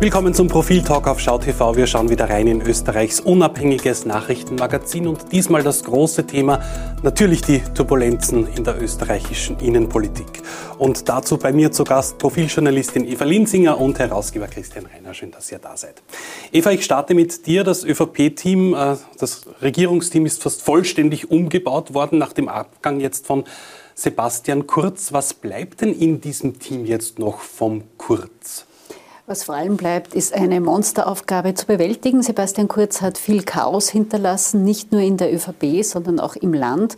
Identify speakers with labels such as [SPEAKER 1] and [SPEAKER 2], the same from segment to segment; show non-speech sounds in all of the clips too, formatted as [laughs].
[SPEAKER 1] Willkommen zum Profil-Talk auf SchauTV. Wir schauen wieder rein in Österreichs unabhängiges Nachrichtenmagazin und diesmal das große Thema, natürlich die Turbulenzen in der österreichischen Innenpolitik. Und dazu bei mir zu Gast Profiljournalistin Eva Linsinger und Herausgeber Christian Reiner. Schön, dass ihr da seid. Eva, ich starte mit dir. Das ÖVP-Team, äh, das Regierungsteam ist fast vollständig umgebaut worden nach dem Abgang jetzt von Sebastian Kurz. Was bleibt denn in diesem Team jetzt noch vom Kurz?
[SPEAKER 2] Was vor allem bleibt, ist eine Monsteraufgabe zu bewältigen. Sebastian Kurz hat viel Chaos hinterlassen, nicht nur in der ÖVP, sondern auch im Land.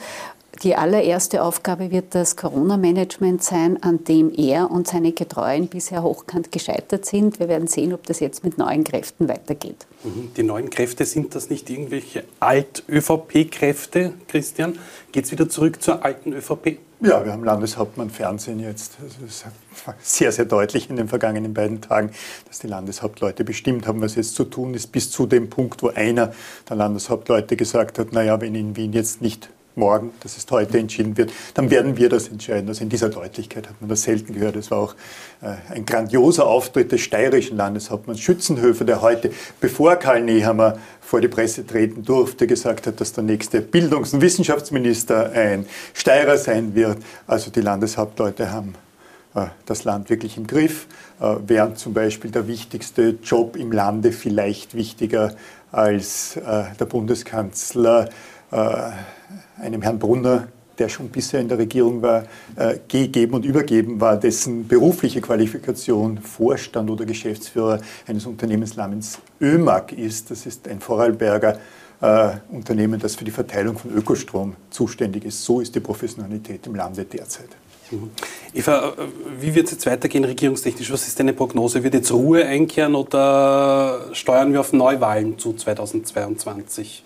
[SPEAKER 2] Die allererste Aufgabe wird das Corona-Management sein, an dem er und seine Getreuen bisher hochkant gescheitert sind. Wir werden sehen, ob das jetzt mit neuen Kräften weitergeht.
[SPEAKER 1] Mhm. Die neuen Kräfte, sind das nicht irgendwelche Alt-ÖVP-Kräfte, Christian? Geht es wieder zurück zur alten ÖVP?
[SPEAKER 3] Ja, wir haben Landeshauptmann Fernsehen jetzt. Es ist [laughs] sehr, sehr deutlich in den vergangenen beiden Tagen, dass die Landeshauptleute bestimmt haben, was jetzt zu tun ist, bis zu dem Punkt, wo einer der Landeshauptleute gesagt hat, naja, wenn in Wien jetzt nicht morgen, dass es heute entschieden wird, dann werden wir das entscheiden. Also in dieser Deutlichkeit hat man das selten gehört. Es war auch äh, ein grandioser Auftritt des steirischen Landeshauptmanns Schützenhöfer, der heute, bevor Karl Nehammer vor die Presse treten durfte, gesagt hat, dass der nächste Bildungs- und Wissenschaftsminister ein Steirer sein wird. Also die Landeshauptleute haben äh, das Land wirklich im Griff, äh, während zum Beispiel der wichtigste Job im Lande vielleicht wichtiger als der Bundeskanzler einem Herrn Brunner, der schon bisher in der Regierung war, äh, gegeben und übergeben war, dessen berufliche Qualifikation Vorstand oder Geschäftsführer eines Unternehmens namens ÖMAG ist. Das ist ein Vorarlberger äh, Unternehmen, das für die Verteilung von Ökostrom zuständig ist. So ist die Professionalität im Lande derzeit.
[SPEAKER 1] Mhm. Eva, äh, wie wird es jetzt weitergehen regierungstechnisch? Was ist deine Prognose? Wird jetzt Ruhe einkehren oder steuern wir auf Neuwahlen zu 2022?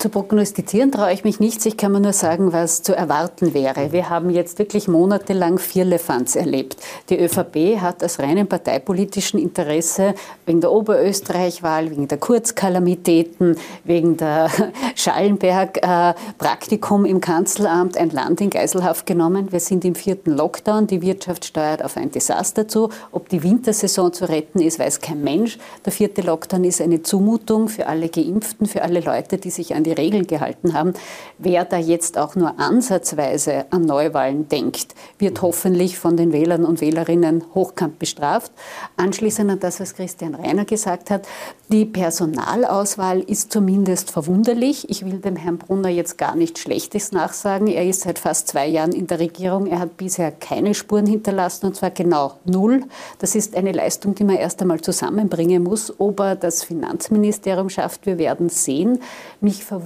[SPEAKER 2] Zu prognostizieren traue ich mich nicht. Ich kann mir nur sagen, was zu erwarten wäre. Wir haben jetzt wirklich monatelang vier Lefanz erlebt. Die ÖVP hat aus reinem parteipolitischen Interesse wegen der Oberösterreich-Wahl, wegen der Kurzkalamitäten, wegen der [laughs] Schallenberg-Praktikum im Kanzleramt ein Land in Geiselhaft genommen. Wir sind im vierten Lockdown. Die Wirtschaft steuert auf ein Desaster zu. Ob die Wintersaison zu retten ist, weiß kein Mensch. Der vierte Lockdown ist eine Zumutung für alle Geimpften, für alle Leute, die sich an die die Regeln gehalten haben. Wer da jetzt auch nur ansatzweise an Neuwahlen denkt, wird hoffentlich von den Wählern und Wählerinnen hochkant bestraft. Anschließend an das, was Christian Reiner gesagt hat, die Personalauswahl ist zumindest verwunderlich. Ich will dem Herrn Brunner jetzt gar nichts Schlechtes nachsagen. Er ist seit fast zwei Jahren in der Regierung. Er hat bisher keine Spuren hinterlassen, und zwar genau null. Das ist eine Leistung, die man erst einmal zusammenbringen muss. Ob er das Finanzministerium schafft, wir werden sehen. Mich verwundert,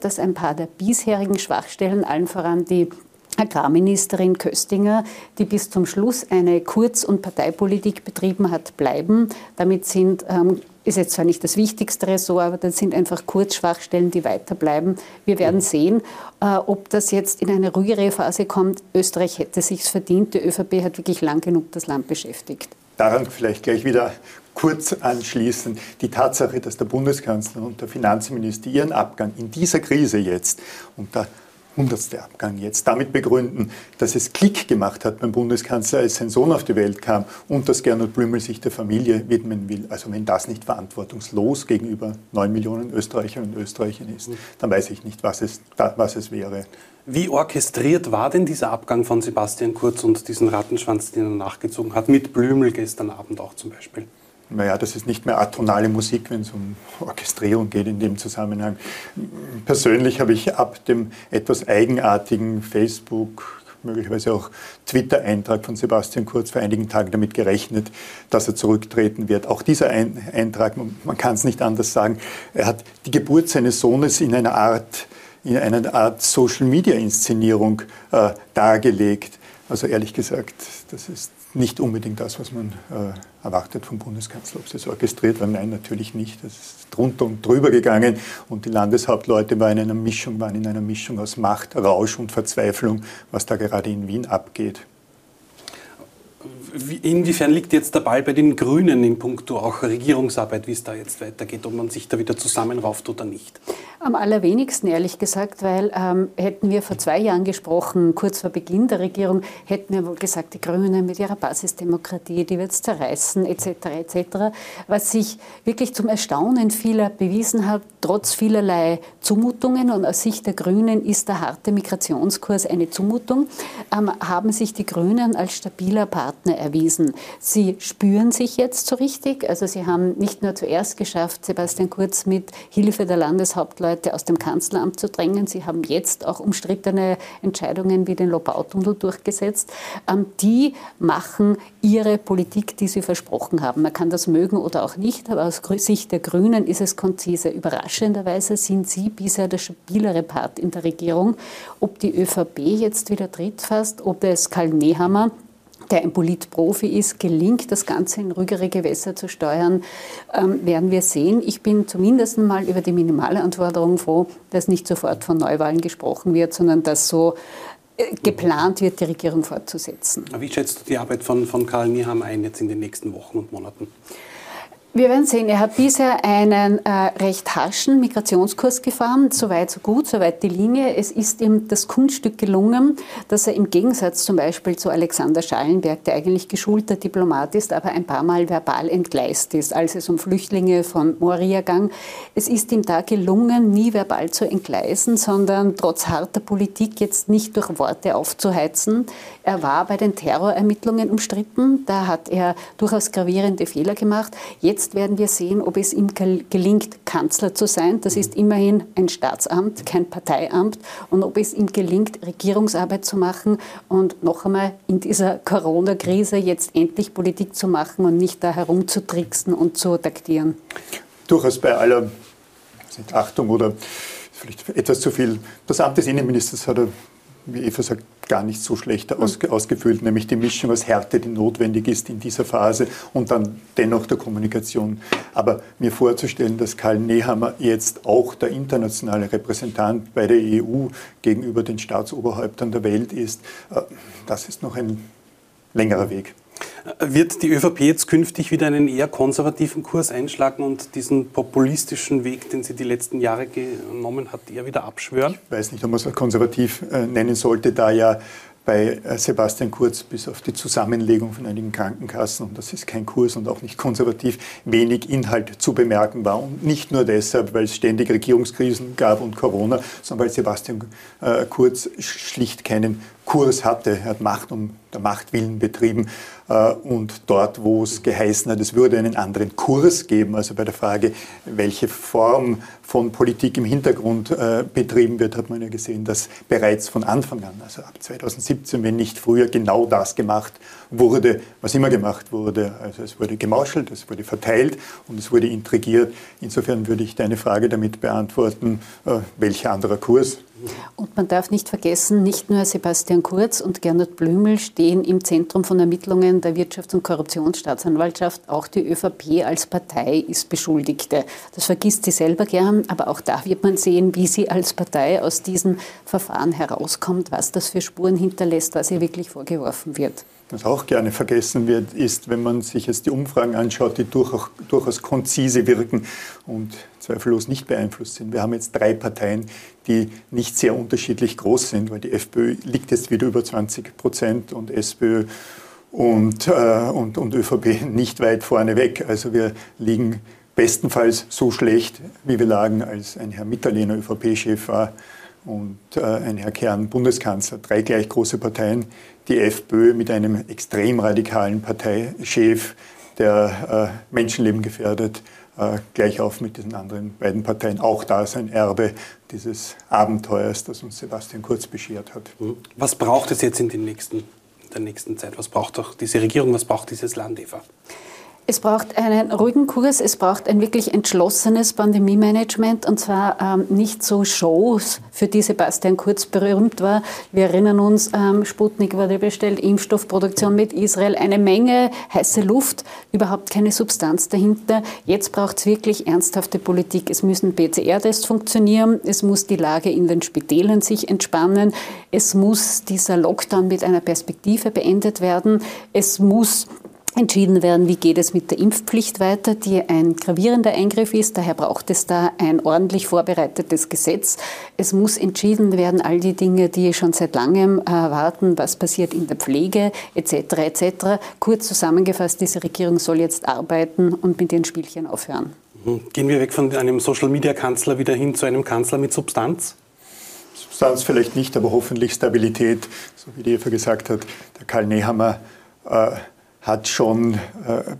[SPEAKER 2] dass ein paar der bisherigen Schwachstellen, allen voran die Agrarministerin Köstinger, die bis zum Schluss eine Kurz- und Parteipolitik betrieben hat, bleiben. Damit sind, ähm, ist jetzt zwar nicht das wichtigste Ressort, aber das sind einfach Kurzschwachstellen, die weiterbleiben. Wir werden sehen, äh, ob das jetzt in eine ruhigere Phase kommt. Österreich hätte sich's verdient. Die ÖVP hat wirklich lang genug das Land beschäftigt.
[SPEAKER 3] Daran vielleicht gleich wieder kurz anschließen. Die Tatsache, dass der Bundeskanzler und der Finanzminister ihren Abgang in dieser Krise jetzt unter hundertste Abgang jetzt damit begründen, dass es Klick gemacht hat beim Bundeskanzler, als sein Sohn auf die Welt kam und dass Gernot Blümel sich der Familie widmen will. Also wenn das nicht verantwortungslos gegenüber neun Millionen Österreicherinnen und Österreichern ist, dann weiß ich nicht, was es, was es wäre.
[SPEAKER 1] Wie orchestriert war denn dieser Abgang von Sebastian Kurz und diesen Rattenschwanz, den er nachgezogen hat, mit Blümel gestern Abend auch zum Beispiel?
[SPEAKER 3] Naja, das ist nicht mehr atonale Musik, wenn es um Orchestrierung geht in dem Zusammenhang. Persönlich habe ich ab dem etwas eigenartigen Facebook, möglicherweise auch Twitter-Eintrag von Sebastian Kurz vor einigen Tagen damit gerechnet, dass er zurücktreten wird. Auch dieser Eintrag, man kann es nicht anders sagen, er hat die Geburt seines Sohnes in einer Art, in einer Art Social-Media-Inszenierung äh, dargelegt. Also ehrlich gesagt, das ist nicht unbedingt das, was man äh, erwartet vom Bundeskanzler. Ob es das orchestriert war, nein, natürlich nicht. Das ist drunter und drüber gegangen und die Landeshauptleute waren in einer Mischung, waren in einer Mischung aus Macht, Rausch und Verzweiflung, was da gerade in Wien abgeht.
[SPEAKER 1] Inwiefern liegt jetzt der Ball bei den Grünen in puncto auch Regierungsarbeit, wie es da jetzt weitergeht, ob man sich da wieder zusammenrauft oder nicht?
[SPEAKER 2] Am allerwenigsten, ehrlich gesagt, weil ähm, hätten wir vor zwei Jahren gesprochen, kurz vor Beginn der Regierung, hätten wir wohl gesagt, die Grünen mit ihrer Basisdemokratie, die wird es zerreißen, etc., etc. Was sich wirklich zum Erstaunen vieler bewiesen hat, trotz vielerlei Zumutungen und aus Sicht der Grünen ist der harte Migrationskurs eine Zumutung, ähm, haben sich die Grünen als stabiler Partner erwiesen. Sie spüren sich jetzt so richtig, also sie haben nicht nur zuerst geschafft, Sebastian Kurz mit Hilfe der Landeshauptleute Leute aus dem Kanzleramt zu drängen. Sie haben jetzt auch umstrittene Entscheidungen wie den Lobautunnel durchgesetzt. Ähm, die machen ihre Politik, die sie versprochen haben. Man kann das mögen oder auch nicht, aber aus Sicht der Grünen ist es konzise. Überraschenderweise sind sie bisher der stabilere Part in der Regierung. Ob die ÖVP jetzt wieder tritt fast, ob es Karl Nehammer der ein Politprofi ist, gelingt, das Ganze in ruhigere Gewässer zu steuern, ähm, werden wir sehen. Ich bin zumindest mal über die Minimalanforderung froh, dass nicht sofort von Neuwahlen gesprochen wird, sondern dass so äh, geplant wird, die Regierung fortzusetzen.
[SPEAKER 1] Wie schätzt du die Arbeit von, von Karl Niehammer ein jetzt in den nächsten Wochen und Monaten?
[SPEAKER 2] Wir werden sehen, er hat bisher einen äh, recht harschen Migrationskurs gefahren, soweit so gut, soweit die Linie. Es ist ihm das Kunststück gelungen, dass er im Gegensatz zum Beispiel zu Alexander Schallenberg, der eigentlich geschulter Diplomat ist, aber ein paar Mal verbal entgleist ist, als es um Flüchtlinge von Moria ging. Es ist ihm da gelungen, nie verbal zu entgleisen, sondern trotz harter Politik jetzt nicht durch Worte aufzuheizen. Er war bei den Terrorermittlungen umstritten, da hat er durchaus gravierende Fehler gemacht. Jetzt Jetzt werden wir sehen, ob es ihm gelingt, Kanzler zu sein. Das ist immerhin ein Staatsamt, kein Parteiamt. Und ob es ihm gelingt, Regierungsarbeit zu machen und noch einmal in dieser Corona-Krise jetzt endlich Politik zu machen und nicht da herumzutricksen und zu taktieren.
[SPEAKER 3] Durchaus bei aller Achtung oder vielleicht etwas zu viel. Das Amt des Innenministers hat er wie Eva sagt, gar nicht so schlecht ausge ausgefüllt, nämlich die Mischung aus Härte, die notwendig ist in dieser Phase und dann dennoch der Kommunikation. Aber mir vorzustellen, dass Karl Nehammer jetzt auch der internationale Repräsentant bei der EU gegenüber den Staatsoberhäuptern der Welt ist, äh, das ist noch ein längerer Weg.
[SPEAKER 1] Wird die ÖVP jetzt künftig wieder einen eher konservativen Kurs einschlagen und diesen populistischen Weg, den sie die letzten Jahre genommen hat, eher wieder abschwören?
[SPEAKER 3] Ich weiß nicht, ob man es konservativ äh, nennen sollte, da ja bei äh, Sebastian Kurz bis auf die Zusammenlegung von einigen Krankenkassen, und das ist kein Kurs und auch nicht konservativ, wenig Inhalt zu bemerken war. Und nicht nur deshalb, weil es ständig Regierungskrisen gab und Corona, sondern weil Sebastian äh, Kurz schlicht keinen Kurs hatte. Er hat Macht um der Machtwillen betrieben. Äh, und dort, wo es geheißen hat, es würde einen anderen Kurs geben, also bei der Frage, welche Form von Politik im Hintergrund äh, betrieben wird, hat man ja gesehen, dass bereits von Anfang an, also ab 2017, wenn nicht früher, genau das gemacht wurde, was immer gemacht wurde. Also es wurde gemauschelt, es wurde verteilt und es wurde intrigiert. Insofern würde ich deine Frage damit beantworten, äh, welcher anderer Kurs
[SPEAKER 2] und man darf nicht vergessen, nicht nur Sebastian Kurz und Gernot Blümel stehen im Zentrum von Ermittlungen der Wirtschafts- und Korruptionsstaatsanwaltschaft. Auch die ÖVP als Partei ist Beschuldigte. Das vergisst sie selber gern, aber auch da wird man sehen, wie sie als Partei aus diesem Verfahren herauskommt, was das für Spuren hinterlässt, was ihr wirklich vorgeworfen wird.
[SPEAKER 3] Was auch gerne vergessen wird, ist, wenn man sich jetzt die Umfragen anschaut, die durchaus, durchaus konzise wirken und zweifellos nicht beeinflusst sind. Wir haben jetzt drei Parteien, die nicht sehr unterschiedlich groß sind, weil die FPÖ liegt jetzt wieder über 20 Prozent und SPÖ und, äh, und, und ÖVP [laughs] nicht weit vorne weg. Also wir liegen bestenfalls so schlecht, wie wir lagen, als ein Herr Mitterlehner ÖVP-Chef war und äh, ein Herr Kern Bundeskanzler. Drei gleich große Parteien, die FPÖ mit einem extrem radikalen Parteichef, der äh, Menschenleben gefährdet, äh, gleich auf mit diesen anderen beiden Parteien. Auch da ist ein Erbe dieses Abenteuers, das uns Sebastian Kurz beschert hat.
[SPEAKER 1] Mhm. Was braucht es jetzt in, den nächsten, in der nächsten Zeit? Was braucht auch diese Regierung, was braucht dieses Land, Eva?
[SPEAKER 2] Es braucht einen ruhigen Kurs, es braucht ein wirklich entschlossenes Pandemie-Management und zwar ähm, nicht so Shows, für die Sebastian Kurz berühmt war. Wir erinnern uns, ähm, Sputnik wurde bestellt, Impfstoffproduktion mit Israel, eine Menge heiße Luft, überhaupt keine Substanz dahinter. Jetzt braucht es wirklich ernsthafte Politik. Es müssen PCR-Tests funktionieren, es muss die Lage in den Spitälern sich entspannen, es muss dieser Lockdown mit einer Perspektive beendet werden, es muss entschieden werden, wie geht es mit der Impfpflicht weiter, die ein gravierender Eingriff ist. Daher braucht es da ein ordentlich vorbereitetes Gesetz. Es muss entschieden werden, all die Dinge, die schon seit langem erwarten, was passiert in der Pflege etc. etc. Kurz zusammengefasst, diese Regierung soll jetzt arbeiten und mit den Spielchen aufhören.
[SPEAKER 1] Mhm. Gehen wir weg von einem Social-Media-Kanzler wieder hin zu einem Kanzler mit Substanz?
[SPEAKER 3] Substanz vielleicht nicht, aber hoffentlich Stabilität, so wie die Eva gesagt hat. Der Karl Nehammer äh, hat schon äh,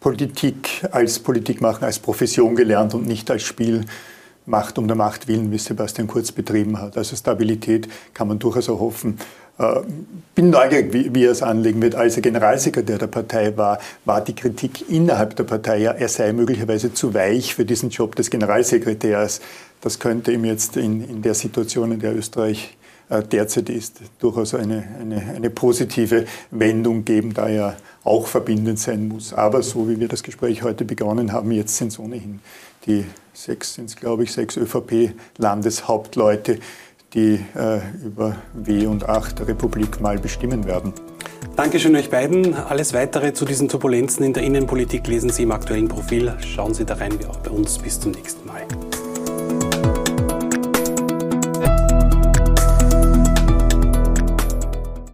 [SPEAKER 3] Politik als Politik machen, als Profession gelernt und nicht als Spiel Macht um der Macht willen, wie Sebastian Kurz betrieben hat. Also Stabilität kann man durchaus erhoffen. Äh, bin neugierig, wie, wie er es anlegen wird. Als er Generalsekretär der Partei war, war die Kritik innerhalb der Partei ja, er sei möglicherweise zu weich für diesen Job des Generalsekretärs. Das könnte ihm jetzt in, in der Situation, in der Österreich äh, derzeit ist, durchaus eine, eine, eine positive Wendung geben, da er auch verbindend sein muss. Aber so wie wir das Gespräch heute begonnen haben, jetzt sind es ohnehin die sechs, sind glaube ich, sechs ÖVP-Landeshauptleute, die äh, über W und 8 der Republik mal bestimmen werden.
[SPEAKER 1] Dankeschön euch beiden. Alles weitere zu diesen Turbulenzen in der Innenpolitik lesen Sie im aktuellen Profil. Schauen Sie da rein, wie auch bei uns. Bis zum nächsten Mal.